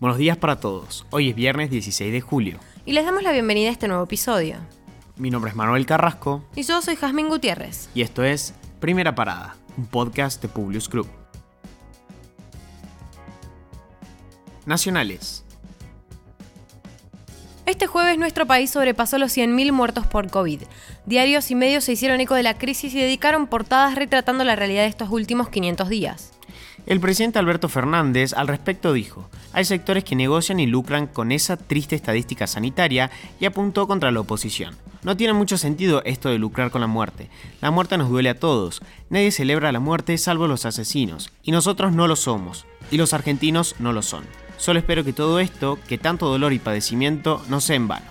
Buenos días para todos. Hoy es viernes 16 de julio. Y les damos la bienvenida a este nuevo episodio. Mi nombre es Manuel Carrasco. Y yo soy Jazmín Gutiérrez. Y esto es Primera Parada, un podcast de Publius Group. Nacionales. Este jueves nuestro país sobrepasó los 100.000 muertos por COVID. Diarios y medios se hicieron eco de la crisis y dedicaron portadas retratando la realidad de estos últimos 500 días. El presidente Alberto Fernández al respecto dijo, hay sectores que negocian y lucran con esa triste estadística sanitaria y apuntó contra la oposición. No tiene mucho sentido esto de lucrar con la muerte. La muerte nos duele a todos. Nadie celebra la muerte salvo los asesinos. Y nosotros no lo somos. Y los argentinos no lo son. Solo espero que todo esto, que tanto dolor y padecimiento, no sea en vano.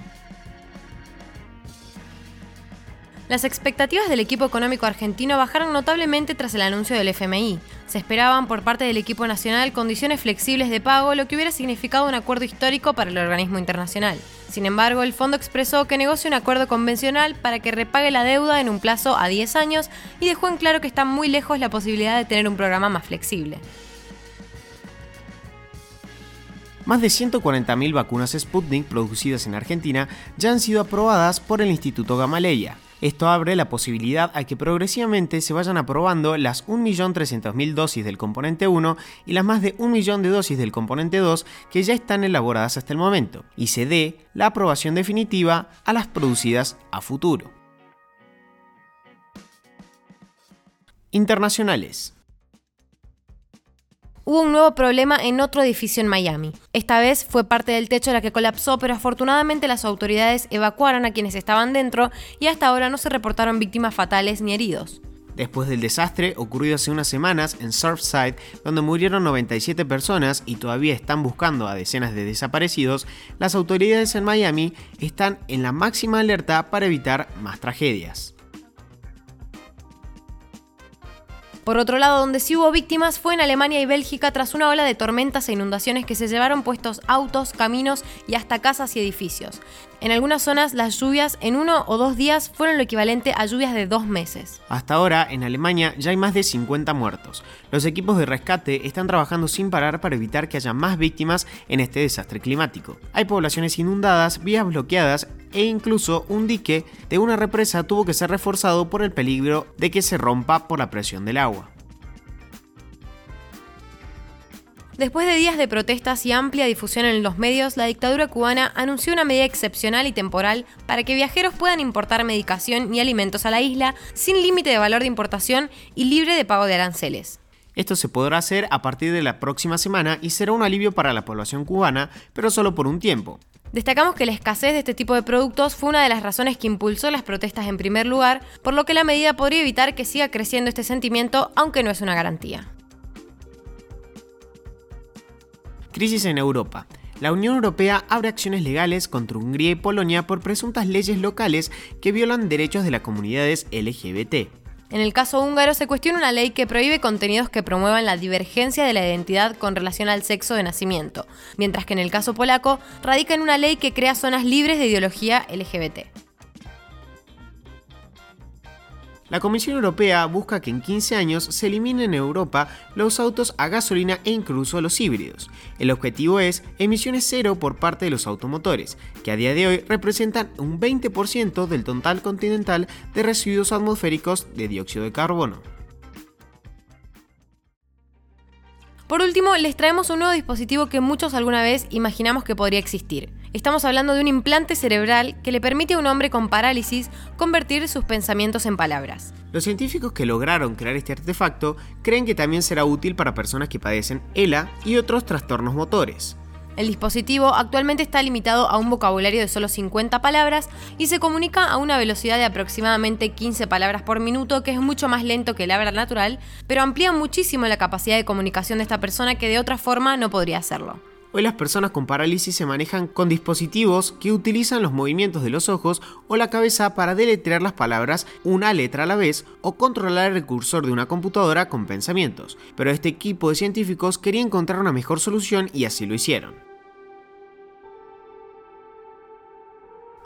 Las expectativas del equipo económico argentino bajaron notablemente tras el anuncio del FMI. Se esperaban por parte del equipo nacional condiciones flexibles de pago, lo que hubiera significado un acuerdo histórico para el organismo internacional. Sin embargo, el fondo expresó que negocia un acuerdo convencional para que repague la deuda en un plazo a 10 años y dejó en claro que está muy lejos la posibilidad de tener un programa más flexible. Más de 140.000 vacunas Sputnik producidas en Argentina ya han sido aprobadas por el Instituto Gamaleya. Esto abre la posibilidad a que progresivamente se vayan aprobando las 1.300.000 dosis del componente 1 y las más de 1 millón de dosis del componente 2 que ya están elaboradas hasta el momento, y se dé la aprobación definitiva a las producidas a futuro. Internacionales hubo un nuevo problema en otro edificio en Miami. Esta vez fue parte del techo la que colapsó, pero afortunadamente las autoridades evacuaron a quienes estaban dentro y hasta ahora no se reportaron víctimas fatales ni heridos. Después del desastre ocurrido hace unas semanas en Surfside, donde murieron 97 personas y todavía están buscando a decenas de desaparecidos, las autoridades en Miami están en la máxima alerta para evitar más tragedias. Por otro lado, donde sí hubo víctimas fue en Alemania y Bélgica tras una ola de tormentas e inundaciones que se llevaron puestos autos, caminos y hasta casas y edificios. En algunas zonas las lluvias en uno o dos días fueron lo equivalente a lluvias de dos meses. Hasta ahora, en Alemania ya hay más de 50 muertos. Los equipos de rescate están trabajando sin parar para evitar que haya más víctimas en este desastre climático. Hay poblaciones inundadas, vías bloqueadas e incluso un dique de una represa tuvo que ser reforzado por el peligro de que se rompa por la presión del agua. Después de días de protestas y amplia difusión en los medios, la dictadura cubana anunció una medida excepcional y temporal para que viajeros puedan importar medicación y alimentos a la isla sin límite de valor de importación y libre de pago de aranceles. Esto se podrá hacer a partir de la próxima semana y será un alivio para la población cubana, pero solo por un tiempo. Destacamos que la escasez de este tipo de productos fue una de las razones que impulsó las protestas en primer lugar, por lo que la medida podría evitar que siga creciendo este sentimiento, aunque no es una garantía. Crisis en Europa. La Unión Europea abre acciones legales contra Hungría y Polonia por presuntas leyes locales que violan derechos de las comunidades LGBT. En el caso húngaro se cuestiona una ley que prohíbe contenidos que promuevan la divergencia de la identidad con relación al sexo de nacimiento, mientras que en el caso polaco radica en una ley que crea zonas libres de ideología LGBT. La Comisión Europea busca que en 15 años se eliminen en Europa los autos a gasolina e incluso los híbridos. El objetivo es emisiones cero por parte de los automotores, que a día de hoy representan un 20% del total continental de residuos atmosféricos de dióxido de carbono. Por último, les traemos un nuevo dispositivo que muchos alguna vez imaginamos que podría existir. Estamos hablando de un implante cerebral que le permite a un hombre con parálisis convertir sus pensamientos en palabras. Los científicos que lograron crear este artefacto creen que también será útil para personas que padecen ELA y otros trastornos motores. El dispositivo actualmente está limitado a un vocabulario de solo 50 palabras y se comunica a una velocidad de aproximadamente 15 palabras por minuto, que es mucho más lento que el habla natural, pero amplía muchísimo la capacidad de comunicación de esta persona que de otra forma no podría hacerlo. Hoy las personas con parálisis se manejan con dispositivos que utilizan los movimientos de los ojos o la cabeza para deletrear las palabras una letra a la vez o controlar el cursor de una computadora con pensamientos. Pero este equipo de científicos quería encontrar una mejor solución y así lo hicieron.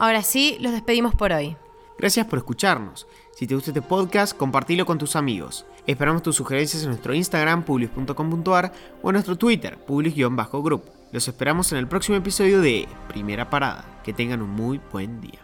Ahora sí, los despedimos por hoy. Gracias por escucharnos. Si te gusta este podcast, compartilo con tus amigos. Esperamos tus sugerencias en nuestro Instagram, publius.com.ar o en nuestro Twitter, publius-group. Los esperamos en el próximo episodio de Primera Parada. Que tengan un muy buen día.